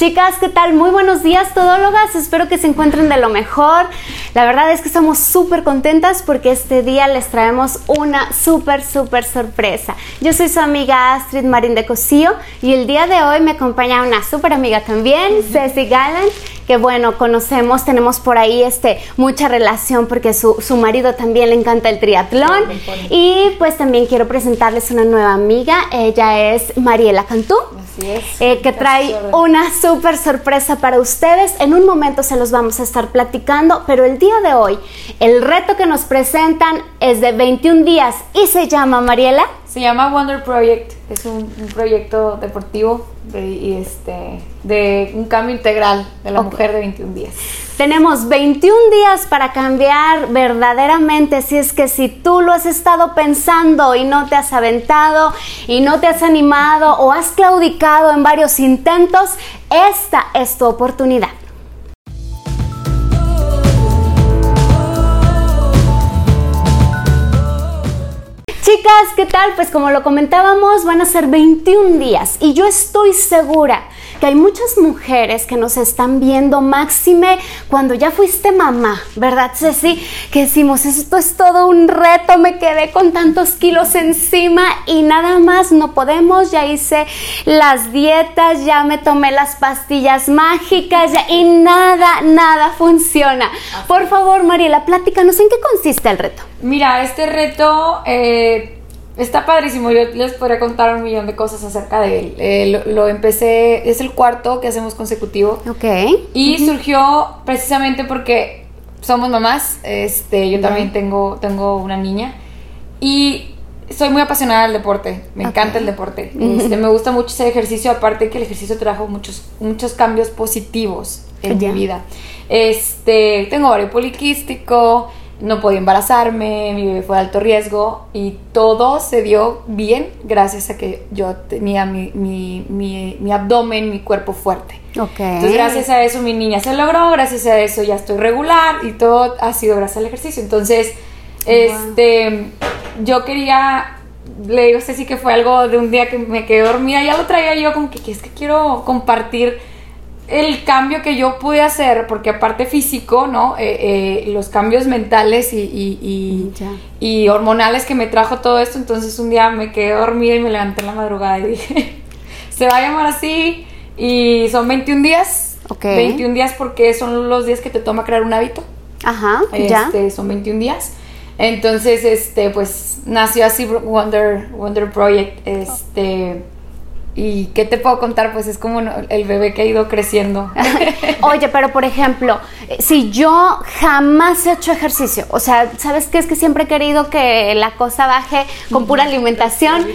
Chicas, ¿qué tal? Muy buenos días, todólogas. Espero que se encuentren de lo mejor. La verdad es que estamos súper contentas porque este día les traemos una súper, súper sorpresa. Yo soy su amiga Astrid Marín de Cosío y el día de hoy me acompaña una súper amiga también, Ceci Gallant que bueno, conocemos, tenemos por ahí este, mucha relación porque su, su marido también le encanta el triatlón. Y pues también quiero presentarles una nueva amiga, ella es Mariela Cantú. Así es. Eh, que trae una súper sorpresa para ustedes. En un momento se los vamos a estar platicando, pero el día de hoy, el reto que nos presentan es de 21 días y se llama Mariela. Se llama Wonder Project, es un, un proyecto deportivo de, y este, de un cambio integral de la mujer de 21 días. Tenemos 21 días para cambiar verdaderamente, si es que si tú lo has estado pensando y no te has aventado y no te has animado o has claudicado en varios intentos, esta es tu oportunidad. Chicas, ¿qué tal? Pues como lo comentábamos, van a ser 21 días y yo estoy segura que hay muchas mujeres que nos están viendo, máxime cuando ya fuiste mamá, ¿verdad, Ceci? Que decimos, esto es todo un reto, me quedé con tantos kilos encima y nada más no podemos, ya hice las dietas, ya me tomé las pastillas mágicas ya- y nada, nada funciona. Por favor, Mariela, platícanos en qué consiste el reto. Mira, este reto eh, está padrísimo. Yo les podría contar un millón de cosas acerca de él. Eh, lo, lo empecé, es el cuarto que hacemos consecutivo. Ok. Y surgió precisamente porque somos mamás. Este, yo también tengo, tengo una niña. Y soy muy apasionada del deporte. Me Ok. encanta el deporte. Este, me gusta mucho hacer ejercicio. Aparte que el ejercicio trajo muchos, muchos cambios positivos en Ya. mi vida. Este, tengo ovario poliquístico. No podía embarazarme, mi bebé fue de alto riesgo y todo se dio bien gracias a que yo tenía mi, mi, mi, mi abdomen, mi cuerpo fuerte. Entonces, gracias a eso mi niña se logró, gracias a eso ya estoy regular y todo ha sido gracias al ejercicio. Entonces, este, yo quería, le digo a Ceci que fue algo de un día que me quedé dormida, ya lo traía yo como que, que es que quiero compartir el cambio que yo pude hacer, porque aparte físico, ¿no? Eh, eh, los cambios mentales y, y- y- Ya. y hormonales que me trajo todo esto, entonces un día me quedé dormida y me levanté en la madrugada y dije, se va a llamar así y son 21 días. Ok. 21 días porque son los días que te toma crear un hábito. Ajá, ya. Este, son 21 días. Entonces, este, pues nació así Wonder, Wonder Project. Este, y qué te puedo contar, pues es como el bebé que ha ido creciendo. Oye, pero por ejemplo, si yo jamás he hecho ejercicio, o sea, ¿sabes qué? Es que siempre he querido que la cosa baje con pura alimentación,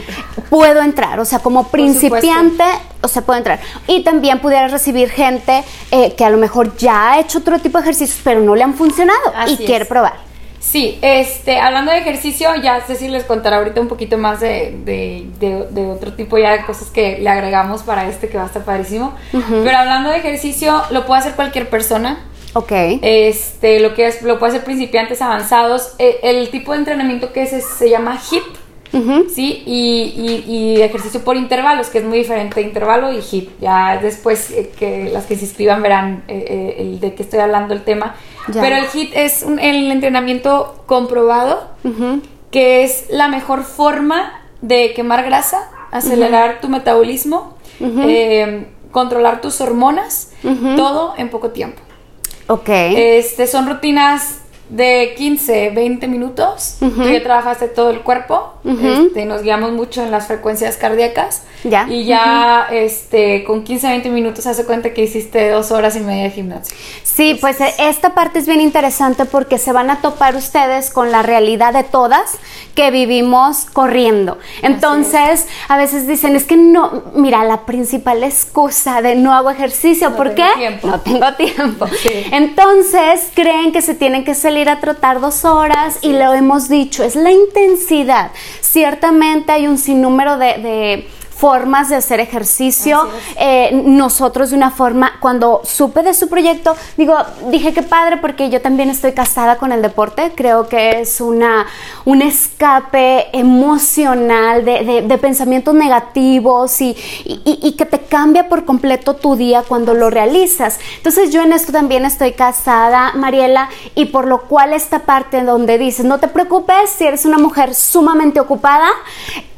puedo entrar, o sea, como principiante, o sea, puedo entrar. Y también pudiera recibir gente eh, que a lo mejor ya ha hecho otro tipo de ejercicios, pero no le han funcionado Así y quiere es. probar. Sí, este, hablando de ejercicio, ya Ceci les contará ahorita un poquito más de, de- de- de otro tipo ya de cosas que le agregamos para este que va a estar padrísimo. Pero hablando de ejercicio, lo puede hacer cualquier persona. Ok. Este, lo que es, lo puede hacer principiantes avanzados. Eh, el tipo de entrenamiento que es, es- se llama Ujú. ¿sí? Y, y- y ejercicio por intervalos, que es muy diferente intervalo y HIIT. Ya después eh, que las que se inscriban verán eh, eh, el de qué estoy hablando el tema. Ya. Pero el HIIT es un- el entrenamiento comprobado que es la mejor forma de quemar grasa, acelerar tu metabolismo, eh, controlar tus hormonas, todo en poco tiempo. Ok. Este, son rutinas de 15, 20 minutos. Ujú. Tú ya trabajaste todo el cuerpo. Este, nos guiamos mucho en las frecuencias cardíacas. Ya. Y ya este, con 15, 20 minutos hace cuenta que hiciste dos horas y media de gimnasio. Sí, pues esta parte es bien interesante porque se van a topar ustedes con la realidad de todas que vivimos corriendo. Entonces, a veces dicen, es que no, mira, la principal excusa de no hago ejercicio, No ¿por qué? tiempo. No tengo tiempo. Sí. Entonces, creen que se tienen que salir a trotar dos horas y lo hemos dicho, es la intensidad. Ciertamente hay un sinnúmero de, de formas de hacer ejercicio. Eh, nosotros de una forma, cuando supe de su proyecto, digo, dije que padre porque yo también estoy casada con el deporte. Creo que es una, un escape emocional de, de, pensamientos negativos y, y, que te cambia por completo tu día cuando lo realizas. Entonces yo en esto también estoy casada, Mariela, y por lo cual esta parte donde dices, no te preocupes si eres una mujer sumamente ocupada,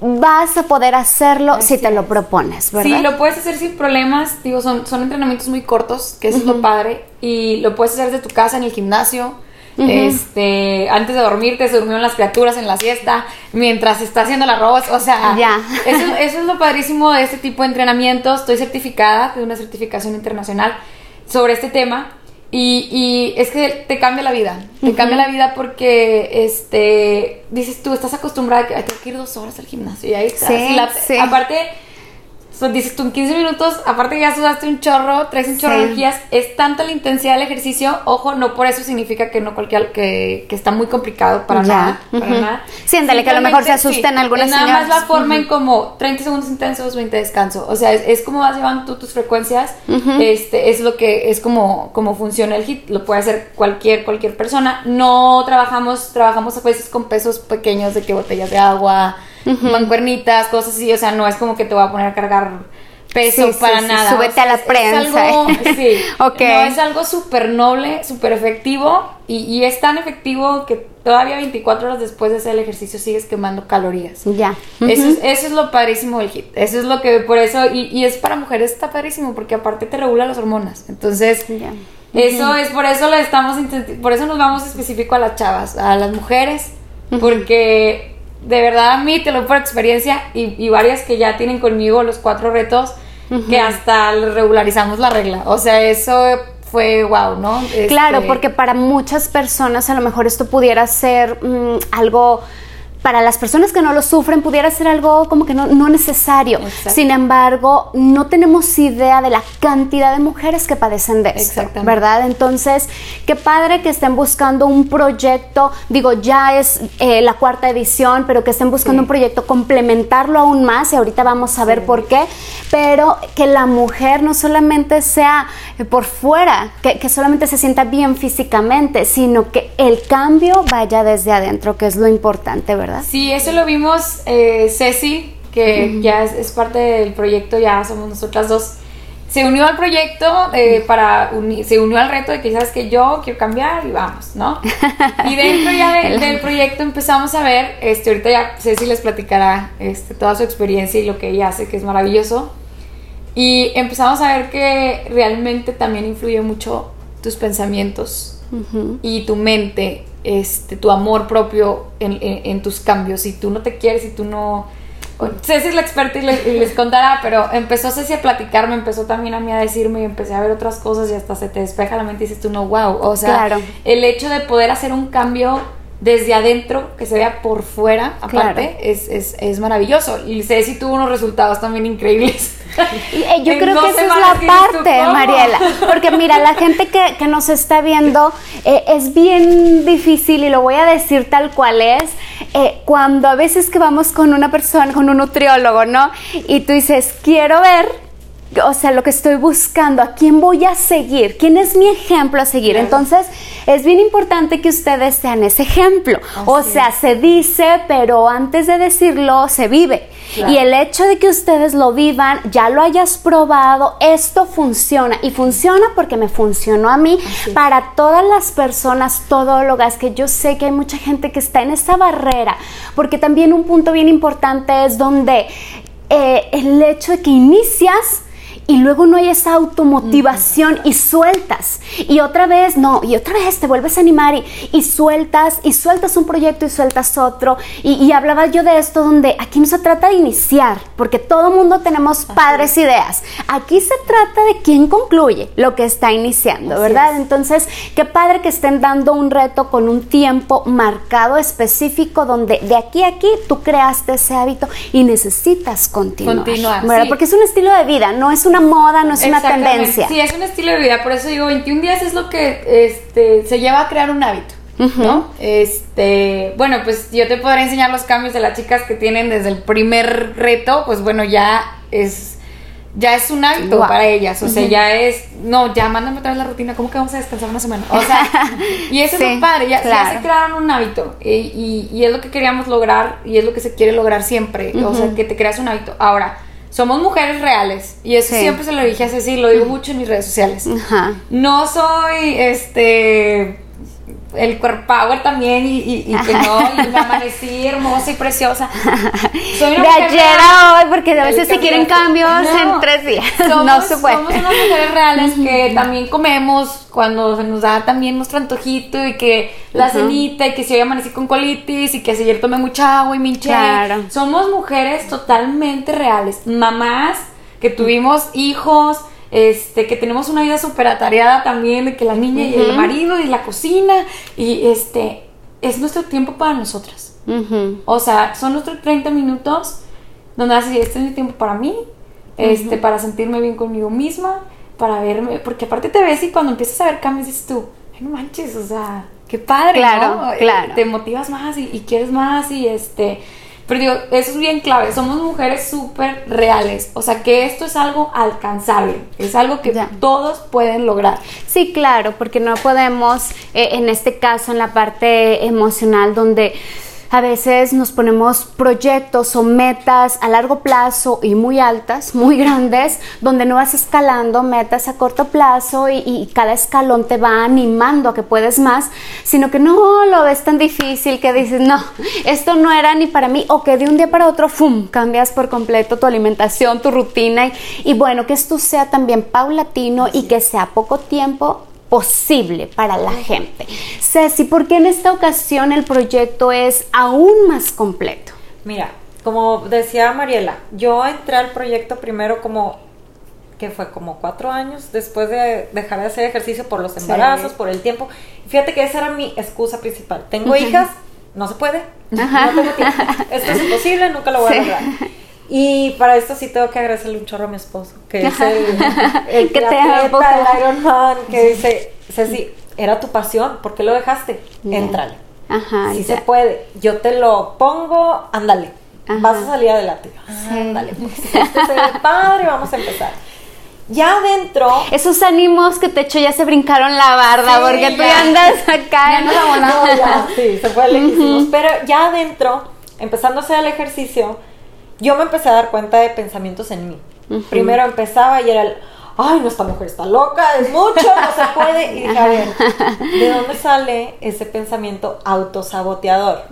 vas a poder hacerlo si te lo propones, ¿verdad? Sí, lo puedes hacer sin problemas, digo, son, son entrenamientos muy cortos, que eso es lo padre, y lo puedes hacer desde tu casa, en el gimnasio, este, antes de dormirte se durmieron las criaturas en la siesta, mientras está haciendo el arroz, o sea, ya. Eso, eso, es lo padrísimo de este tipo de entrenamientos. Estoy certificada de una certificación internacional sobre este tema y, y, es que te cambia la vida, te cambia la vida porque, este, dices tú, estás acostumbrada a que tengo que ir dos horas al gimnasio y ahí estás. Sí, Aparte, dices tú en 15 minutos, aparte que ya sudaste un chorro, traes un chorro de energías, es tanta la intensidad del ejercicio, ojo, no por eso significa que no cualquier, que, que está muy complicado para nada, para nada. Siéntale que a lo mejor se asusten algunas Nada más la forma en como 30 segundos intensos, 20 descanso, o sea, es, como vas llevando tú tus frecuencias, este, es lo que, es como, como funciona el HIT, lo puede hacer cualquier, cualquier persona, no trabajamos, trabajamos a veces con pesos pequeños de que botellas de agua, mancuernitas, cosas así, o sea, no es como que te voy a poner a cargar peso para nada. Súbete a la prensa. Es algo, sí, No, es algo súper noble, súper efectivo y, es tan efectivo que todavía 24 horas después de hacer el ejercicio sigues quemando calorías. Ya. eso, es, eso es lo padrísimo del HIT. Eso es lo que, por eso, y, es para mujeres está padrísimo porque aparte te regula las hormonas. Entonces, eso es, por eso le estamos, por eso nos vamos específico a las chavas, a las mujeres, porque de verdad a mí te lo por experiencia y, varias que ya tienen conmigo los cuatro retos que hasta regularizamos la regla. O sea, eso fue wow, ¿no? Claro, este porque para muchas personas a lo mejor esto pudiera ser mm, algo para las personas que no lo sufren pudiera ser algo como que no, necesario. Sin embargo, no tenemos idea de la cantidad de mujeres que padecen de esto, ¿verdad? Entonces, qué padre que estén buscando un proyecto, digo, ya es eh, la cuarta edición, pero que estén buscando un proyecto, complementarlo aún más, y ahorita vamos a ver por qué, pero que la mujer no solamente sea eh, por fuera, que, que solamente se sienta bien físicamente, sino que el cambio vaya desde adentro, que es lo importante, ¿verdad? Sí, eso lo vimos eh, Ceci, que ya es, parte del proyecto, ya somos nosotras dos. Se unió al proyecto eh, para se unió al reto de que sabes que yo quiero cambiar y vamos, ¿no? Y dentro ya del proyecto empezamos a ver, este, ahorita ya Ceci les platicará este, toda su experiencia y lo que ella hace, que es maravilloso. Y empezamos a ver que realmente también influye mucho tus pensamientos y tu mente este, tu amor propio en, tus cambios. Si tú no te quieres, si tú no... Ceci es la experta y les, contará, pero empezó Ceci a platicarme, empezó también a mí a decirme y empecé a ver otras cosas y hasta se te despeja la mente y dices tú, no, wow. O sea, el hecho de poder hacer un cambio desde adentro, que se vea por fuera, aparte, es, es, es, maravilloso. Y Ceci tuvo unos resultados también increíbles. Eh, yo creo que esa es la parte, Mariela. Porque mira, la gente que, que nos está viendo eh, es bien difícil, y lo voy a decir tal cual es, eh, cuando a veces que vamos con una persona, con un nutriólogo, ¿no? Y tú dices, quiero ver o sea, lo que estoy buscando, a quién voy a seguir, quién es mi ejemplo a seguir. Entonces, es bien importante que ustedes sean ese ejemplo. o sea, se dice, pero antes de decirlo, se vive. Y el hecho de que ustedes lo vivan, ya lo hayas probado, esto funciona. Y funciona porque me funcionó a mí. Para todas las personas todólogas, que yo sé que hay mucha gente que está en esa barrera, porque también un punto bien importante es donde eh, el hecho de que inicias y luego no hay esa automotivación y sueltas. Y otra vez, no, y otra vez te vuelves a animar y, sueltas, y sueltas un proyecto y sueltas otro. Y, hablaba yo de esto donde aquí no se trata de iniciar, porque todo mundo tenemos padres ideas. Aquí se trata de quién concluye lo que está iniciando, ¿verdad? Entonces, qué padre que estén dando un reto con un tiempo marcado específico donde de aquí a aquí tú creaste ese hábito y necesitas continuar. Continuar. ¿verdad? Porque es un estilo de vida, no es una moda, no es una tendencia. Sí, es un estilo de vida, por eso digo, 21 días es lo que este, se lleva a crear un hábito. ¿no? Este, bueno, pues yo te podré enseñar los cambios de las chicas que tienen desde el primer reto, pues bueno, ya es ya es un hábito para ellas, o sea, ya es, no, ya mándame otra vez la rutina, ¿cómo que vamos a descansar una semana? O sea, y eso es muy padre, ya, se crearon un hábito y, y, es lo que queríamos lograr y es lo que se quiere lograr siempre, o sea, que te creas un hábito. Ahora, somos mujeres reales. Y eso siempre se lo dije a Ceci, lo digo mucho en mis redes sociales. No soy, este el core power también y, y, que no, y me amanecí hermosa y preciosa. Soy una de ayer a hoy, porque a veces se quieren cambios en tres días. no se puede. Somos unas mujeres reales que también comemos cuando se nos da también nuestro antojito y que la cenita y que si hoy amanecí con colitis y que si ayer tomé mucha agua y me hinché. Somos mujeres totalmente reales, mamás que tuvimos hijos este, que tenemos una vida súper atareada también, de que la niña y el marido y la cocina, y este, es nuestro tiempo para nosotras. O sea, son nuestros 30 minutos donde así, este es mi tiempo para mí, este, para sentirme bien conmigo misma, para verme, porque aparte te ves y cuando empiezas a ver cambios dices tú, ay, no manches, o sea, qué padre, claro, eh, Claro. Te motivas más y, y quieres más y este pero digo, eso es bien clave, somos mujeres súper reales, o sea que esto es algo alcanzable, es algo que todos pueden lograr. Sí, claro, porque no podemos, eh, en este caso, en la parte emocional, donde a veces nos ponemos proyectos o metas a largo plazo y muy altas, muy grandes, donde no vas escalando metas a corto plazo y, cada escalón te va animando a que puedes más, sino que no lo ves tan difícil que dices, no, esto no era ni para mí, o que de un día para otro, ¡fum!, cambias por completo tu alimentación, tu rutina y, y bueno, que esto sea también paulatino y que sea poco tiempo posible para la gente. Ceci, ¿por qué en esta ocasión el proyecto es aún más completo? Mira, como decía Mariela, yo entré al proyecto primero como que fue como cuatro años después de dejar de hacer ejercicio por los embarazos, por el tiempo. Fíjate que esa era mi excusa principal. Tengo hijas, no se puede, no tengo tiempo. Esto es imposible, nunca lo voy a lograr. Y para esto sí tengo que agradecerle un chorro a mi esposo, que es el, el que te el Iron Man, que dice, Ceci, era tu pasión, ¿por qué lo dejaste? Entrale. Ajá, si se puede, yo te lo pongo, ándale, vas a salir adelante. Ándale, pues, este se ve padre, vamos a empezar. Ya adentro. Esos ánimos que te echo ya se brincaron la barda, porque tú ya andas acá. Ya no la no, ya, sí, se fue lejísimos. Pero ya adentro, empezando a hacer el ejercicio, yo me empecé a dar cuenta de pensamientos en mí. Primero empezaba y era el, ay, no, esta mujer está loca, es mucho, no se puede. Y dije, a ver, ¿de dónde sale ese pensamiento autosaboteador?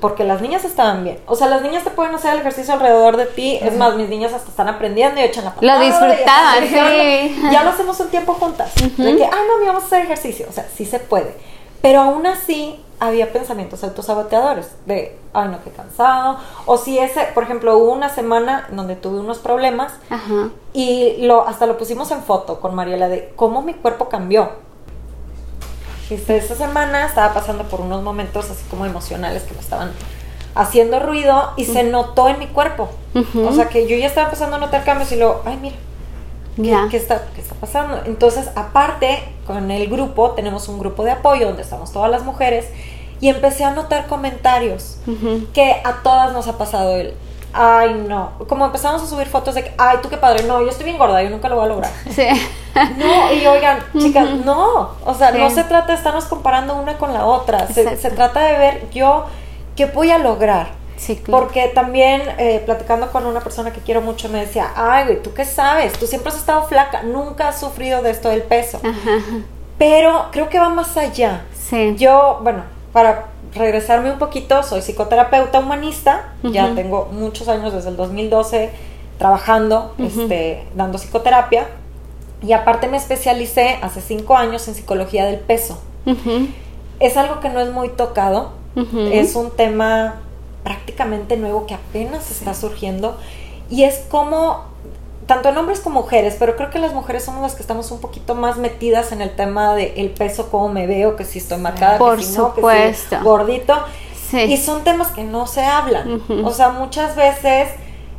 Porque las niñas estaban bien. O sea, las niñas te pueden hacer el ejercicio alrededor de ti. Es más, mis niñas hasta están aprendiendo y echan la patada. Lo disfrutaban, sí. Ya lo hacemos un tiempo juntas. De que, ay, mami, vamos a hacer ejercicio. O sea, sí se puede. Pero aún así, había pensamientos autosaboteadores de, ay no, qué cansado. O si ese, por ejemplo, hubo una semana donde tuve unos problemas y lo, hasta lo pusimos en foto con Mariela de cómo mi cuerpo cambió. esa semana estaba pasando por unos momentos así como emocionales que me estaban haciendo ruido y se notó en mi cuerpo. O sea que yo ya estaba empezando a notar cambios y luego, ay mira, ¿Qué, está, ¿Qué está pasando? Entonces, aparte, con el grupo, tenemos un grupo de apoyo donde estamos todas las mujeres y empecé a notar comentarios que a todas nos ha pasado el, ay no, como empezamos a subir fotos de que, ay tú qué padre, no, yo estoy bien gorda, yo nunca lo voy a lograr. Sí. No, y oigan, chicas, no, o sea, no se trata de estarnos comparando una con la otra, se, se, trata de ver yo qué voy a lograr. Porque también eh, platicando con una persona que quiero mucho me decía, ay, güey, ¿tú qué sabes? Tú siempre has estado flaca, nunca has sufrido de esto del peso. Pero creo que va más allá. Sí. Yo, bueno, para regresarme un poquito, soy psicoterapeuta humanista, ya tengo muchos años desde el 2012 trabajando, este, dando psicoterapia, y aparte me especialicé hace cinco años en psicología del peso. Es algo que no es muy tocado, es un tema prácticamente nuevo que apenas está surgiendo. Y es como tanto en hombres como mujeres, pero creo que las mujeres somos las que estamos un poquito más metidas en el tema del el peso, cómo me veo, que si estoy marcada, Por que si no, que gordito. Y son temas que no se hablan. O sea, muchas veces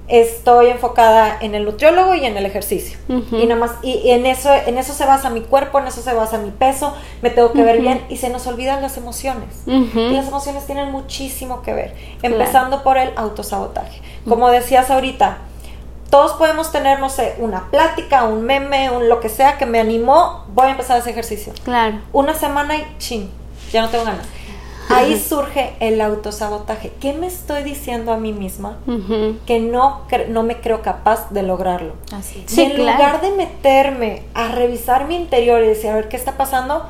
estoy enfocada en el nutriólogo y en el ejercicio. Y nada más, y, en eso, en eso se basa mi cuerpo, en eso se basa mi peso, me tengo que ver bien y se nos olvidan las emociones. Y las emociones tienen muchísimo que ver, empezando por el autosabotaje. Como decías ahorita, todos podemos tener, no sé, una plática, un meme, un lo que sea que me animó, voy a empezar ese ejercicio. Claro. Una semana y ching, ya no tengo ganas. Ahí surge el autosabotaje. ¿Qué me estoy diciendo a mí misma? Que no, no me creo capaz de lograrlo. Así. en lugar de meterme a revisar mi interior y decir, a ver qué está pasando,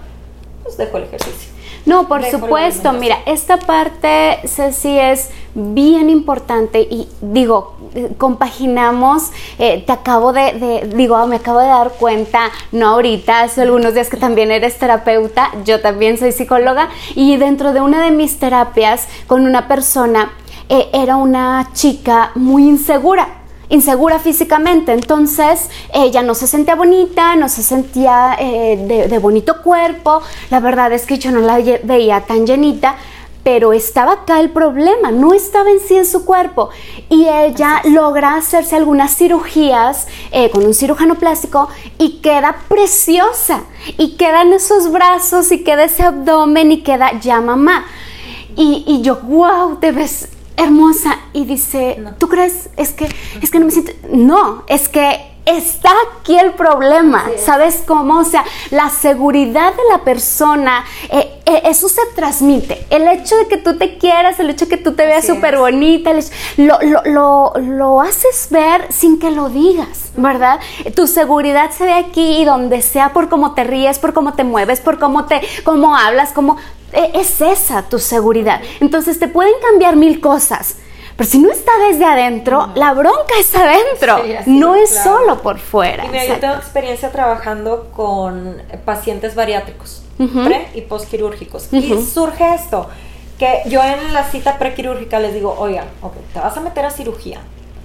pues dejo el ejercicio. No, por supuesto, mira, esta parte, Ceci, es bien importante y digo, compaginamos, eh, te acabo de, digo, me acabo de dar cuenta, no ahorita, hace algunos días que también eres terapeuta, yo también soy psicóloga y dentro de una de mis terapias con una persona, eh, era una chica muy insegura insegura físicamente, entonces ella no se sentía bonita, no se sentía eh, de, bonito cuerpo, la verdad es que yo no la veía tan llenita, pero estaba acá el problema, no estaba en sí en su cuerpo. Y ella logra hacerse algunas cirugías eh, con un cirujano plástico y queda preciosa. Y quedan esos brazos y queda ese abdomen y queda ya mamá. Y, y yo, wow, te ves hermosa y dice, ¿tú crees? Es que, es que no me siento, no, es que está aquí el problema, ¿sabes cómo? O sea, la seguridad de la persona, eh, eh, eso se transmite. El hecho de que tú te quieras, el hecho de que tú te veas súper bonita, lo, lo, lo, haces ver sin que lo digas, ¿verdad? Tu seguridad se ve aquí y donde sea por cómo te ríes, por cómo te mueves, por cómo te, cómo hablas, cómo e, es esa tu seguridad. Entonces te pueden cambiar mil cosas, pero si no está desde adentro, la bronca está adentro, no es, solo por fuera. Y yo tengo experiencia trabajando con pacientes bariátricos, pre y postquirúrgicos. Y surge esto, que yo en la cita prequirúrgica les digo, oigan, te vas a meter a cirugía,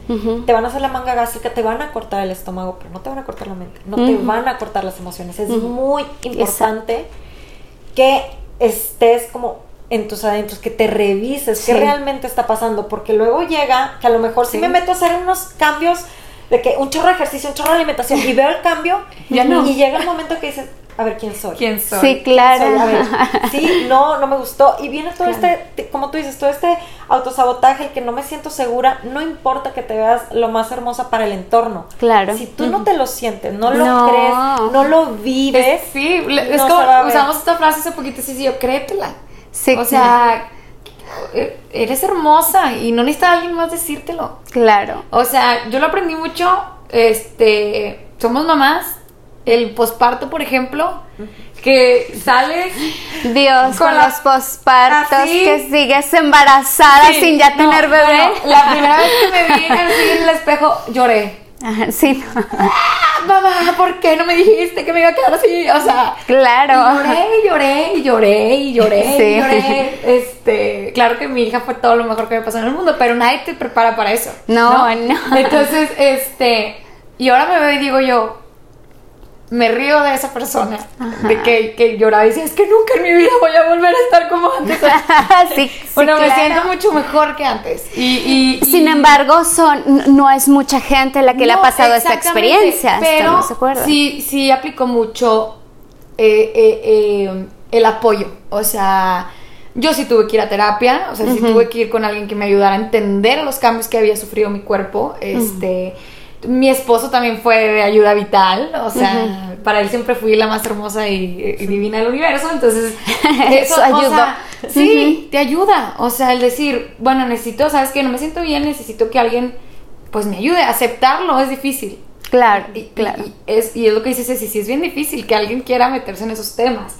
te van a hacer la manga gástrica, te van a cortar el estómago, pero no te van a cortar la mente, no te van a cortar las emociones. Es muy importante que estés como en tus adentros, que te revises qué realmente está pasando, porque luego llega que a lo mejor si me meto a hacer unos cambios de que un chorro de ejercicio, un chorro de alimentación y veo el cambio ya no. y llega el momento que dices, a ver quién soy. ¿Quién soy? Sí, claro. sí, no, no me gustó. Y viene todo este, como tú dices, todo este autosabotaje, el que no me siento segura, no importa que te veas lo más hermosa para el entorno. Claro. Si tú no te lo sientes, no lo crees, no lo vives. sí, es como usamos esta frase hace poquito, sí, sí, yo créetela. Sí. O sea, e, eres hermosa y no necesita alguien más decírtelo. Claro. O sea, yo lo aprendí mucho, este, somos mamás el posparto, por ejemplo, que sales Dios con, los pospartos que sigues embarazada sin ya tener bebé. la primera vez que me vi así en el espejo lloré. Ajá, sí. ¡Ah, mamá, ¿por qué no me dijiste que me iba a quedar así? O sea, claro. Lloré y lloré y lloré y lloré y lloré. Este, claro que mi hija fue todo lo mejor que me pasó en el mundo, pero nadie te prepara para eso. No, no. no. Entonces, este, y ahora me veo y digo yo, me río de esa persona, de que, que, lloraba y decía, es que nunca en mi vida voy a volver a estar como antes. sí, bueno, me siento mucho mejor que antes. Y, Sin embargo, son, no es mucha gente la que le ha pasado esta experiencia. Pero sí, sí aplicó mucho eh, eh, eh, el apoyo. O sea, yo sí tuve que ir a terapia, o sea, sí tuve que ir con alguien que me ayudara a entender los cambios que había sufrido mi cuerpo. Este mi esposo también fue de ayuda vital, o sea, para él siempre fui la más hermosa y, divina del universo, entonces eso, ayuda. sí, te ayuda, o sea, el decir, bueno, necesito, sabes que no me siento bien, necesito que alguien pues me ayude, aceptarlo es difícil. Claro, y, claro. Y, es, y es lo que dices, sí, sí es bien difícil que alguien quiera meterse en esos temas,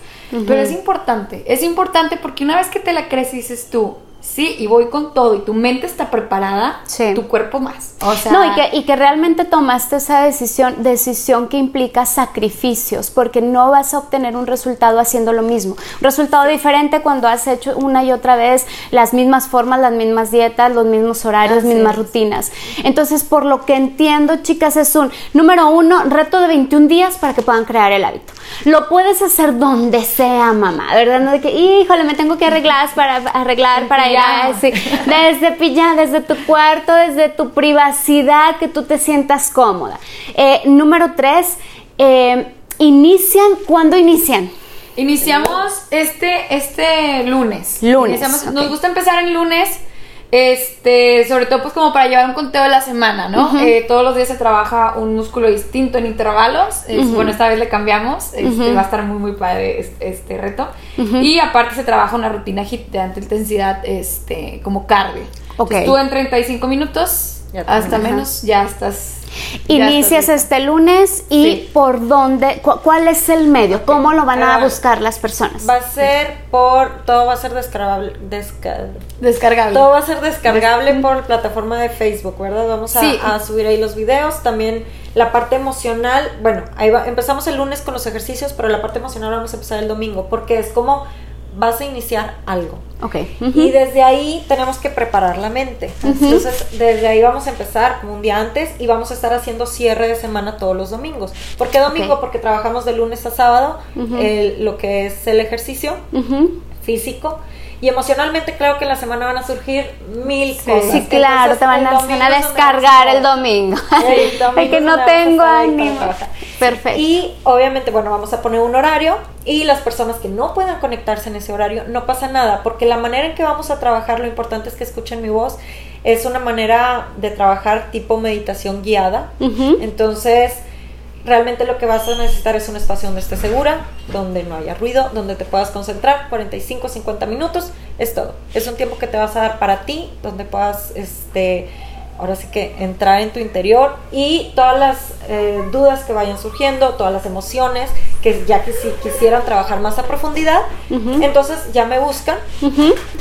pero es importante, es importante porque una vez que te la crees y dices tú, sí, y voy con todo, y tu mente está preparada, tu cuerpo más. O sea, no, y que, y que realmente tomaste esa decisión, decisión que implica sacrificios, porque no vas a obtener un resultado haciendo lo mismo. Un resultado diferente cuando has hecho una y otra vez las mismas formas, las mismas dietas, los mismos horarios, las mismas rutinas. Entonces, por lo que entiendo, chicas, es un, número uno, reto de 21 días para que puedan crear el hábito. Lo puedes hacer donde sea, mamá, ¿verdad? No de que, híjole, me tengo que arreglar para, arreglar para ya, sí. Desde pijama, desde tu cuarto, desde tu privacidad, que tú te sientas cómoda. Eh, número tres, eh, inician, ¿cuándo inician? Iniciamos este, este lunes. Lunes, Iniciamos- Nos gusta empezar en lunes. Este, sobre todo pues como para llevar un conteo de la semana, ¿no? Eh, todos los días se trabaja un músculo distinto en intervalos. Es- Bueno, esta vez le cambiamos. Este, Va a estar muy, muy padre este, este reto. Y aparte se trabaja una rutina de alta intensidad, este, como cardio. Ok. Entonces, tú en 35 minutos, hasta menos, ya estás... Inicias este lunes y Sí. por dónde, cu- cuál es el medio, cómo lo van a Ah, buscar las personas. Va a ser por. Todo va a ser descargable. desca- descargable. todo va a ser descargable por plataforma de Facebook, ¿verdad? Vamos a, Sí. a subir ahí los videos. También la parte emocional. Bueno, ahí va, empezamos el lunes con los ejercicios, pero la parte emocional vamos a empezar el domingo. Porque es como vas a iniciar algo. Ok. Y desde ahí tenemos que preparar la mente. Entonces, desde ahí vamos a empezar como un día antes y vamos a estar haciendo cierre de semana todos los domingos. ¿Por qué domingo? Porque trabajamos de lunes a sábado el- lo que es el ejercicio físico. Y emocionalmente creo que en la semana van a surgir mil cosas. Sí, claro, Entonces, te van a, van es descargar el domingo. El domingo Ay, que es no tengo ánimo. Perfecto. Y obviamente, bueno, vamos a poner un horario y las personas que no puedan conectarse en ese horario, no pasa nada, porque la manera en que vamos a trabajar, lo importante es que escuchen mi voz, es una manera de trabajar tipo meditación guiada. Entonces, realmente lo que vas a necesitar es un espacio donde estés segura, donde no haya ruido, donde te puedas concentrar, 45, 50 minutos, es todo. Es un tiempo que te vas a dar para ti, donde puedas, este, ahora sí que entrar en tu interior y todas las eh, dudas que vayan surgiendo, todas las emociones, que ya que si quisieran trabajar más a profundidad, entonces ya me buscan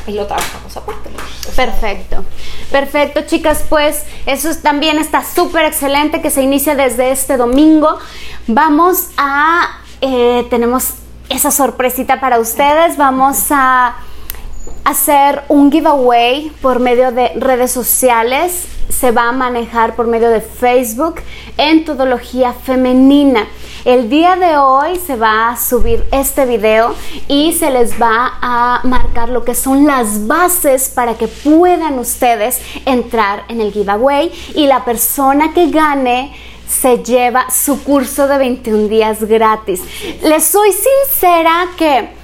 y lo trabajamos aparte. Perfecto, perfecto chicas, pues eso es- también está súper excelente que se inicia desde este domingo. Vamos a, eh, tenemos esa sorpresita para ustedes, vamos a hacer un giveaway por medio de redes sociales, se va a manejar por medio de Facebook en Todología Femenina. El día de hoy se va a subir este video y se les va a marcar lo que son las bases para que puedan ustedes entrar en el giveaway y la persona que gane se lleva su curso de 21 días gratis. Les soy sincera que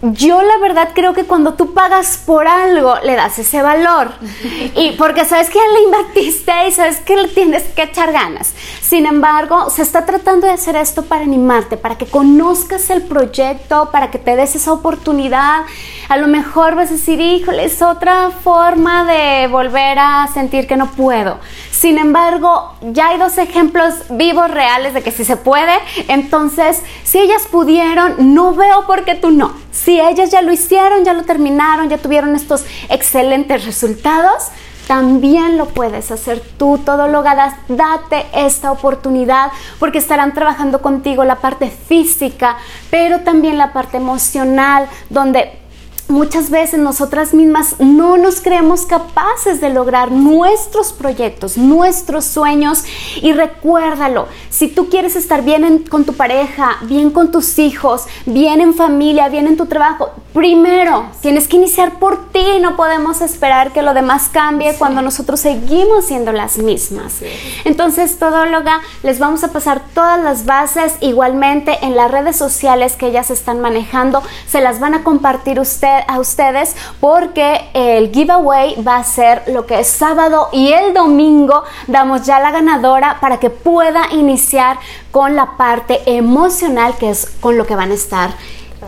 yo la verdad creo que cuando tú pagas por algo le das ese valor y porque sabes que ya le invertiste y sabes que le tienes que echar ganas. Sin embargo, se está tratando de hacer esto para animarte, para que conozcas el proyecto, para que te des esa oportunidad. A lo mejor vas a decir, híjole, es otra forma de volver a sentir que no puedo. Sin embargo, ya hay dos ejemplos vivos reales de que sí se puede. Entonces, si ellas pudieron, no veo por qué tú no. Si ellas ya lo hicieron, ya lo terminaron, ya tuvieron estos excelentes resultados, también lo puedes hacer tú, todóloga. Date esta oportunidad porque estarán trabajando contigo la parte física, pero también la parte emocional, donde Muchas veces nosotras mismas no nos creemos capaces de lograr nuestros proyectos, nuestros sueños. Y recuérdalo, si tú quieres estar bien en- con tu pareja, bien con tus hijos, bien en familia, bien en tu trabajo, primero tienes que iniciar por ti, no podemos esperar que lo demás cambie cuando nosotros seguimos siendo las mismas. Entonces, todóloga, les vamos a pasar todas las bases. Igualmente en las redes sociales que ellas están manejando, se las van a compartir usted, a ustedes porque el giveaway va a ser lo que es sábado y el domingo damos ya la ganadora para que pueda iniciar con la parte emocional que es con lo que van a estar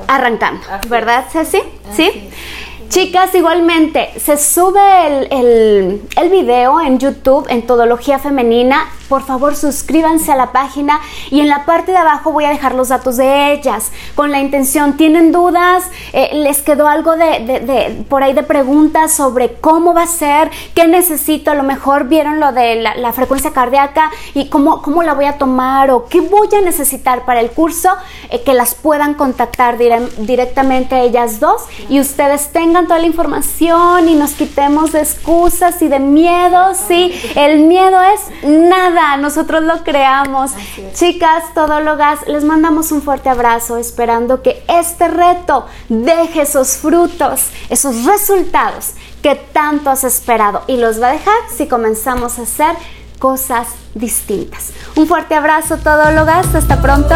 arrancando, Así ¿verdad, Ceci? ¿Sí? Chicas, igualmente, se sube el, el, el video en YouTube en Todología Femenina. Por favor, suscríbanse a la página y en la parte de abajo voy a dejar los datos de ellas con la intención. ¿Tienen dudas? Eh, ¿Les quedó algo de, por ahí de preguntas sobre cómo va a ser? ¿Qué necesito? A lo mejor vieron lo de la, frecuencia cardíaca y cómo, cómo la voy a tomar o qué voy a necesitar para el curso, eh, que las puedan contactar dire- directamente ellas dos y ustedes tengan toda la información y nos quitemos de excusas y de miedos. Sí, el miedo es nada nosotros lo creamos. Chicas, todólogas, les mandamos un fuerte abrazo esperando que este reto deje esos frutos, esos resultados que tanto has esperado y los va a dejar si comenzamos a hacer cosas distintas. Un fuerte abrazo, todólogas, hasta pronto.